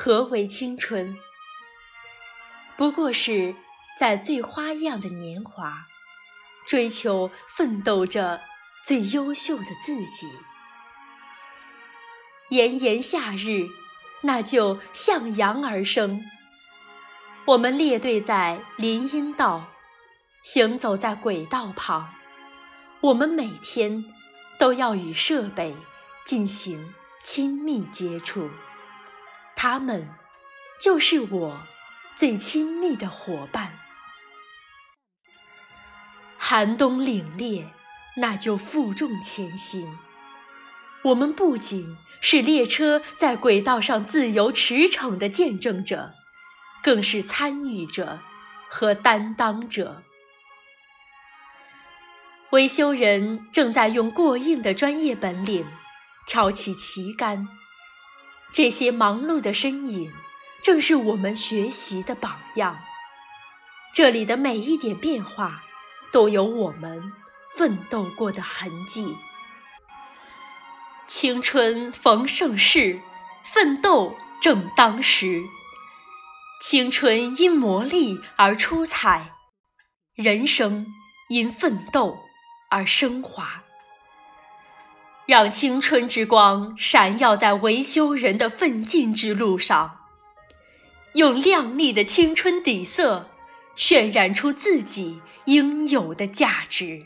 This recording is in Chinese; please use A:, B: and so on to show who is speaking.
A: 何为青春？不过是在最花样的年华，追求、奋斗着最优秀的自己。炎炎夏日，那就向阳而生。我们列队在林荫道，行走在轨道旁。我们每天都要与设备进行亲密接触，他们就是我最亲密的伙伴。寒冬凛冽，那就负重前行。我们不仅是列车在轨道上自由驰骋的见证者，更是参与者和担当者。维修人正在用过硬的专业本领挑起旗杆，这些忙碌的身影正是我们学习的榜样。这里的每一点变化都有我们奋斗过的痕迹。青春逢盛世，奋斗正当时。青春因磨砺而出彩，人生因奋斗。而升华，让青春之光闪耀在维修人的奋进之路上，用亮丽的青春底色渲染出自己应有的价值。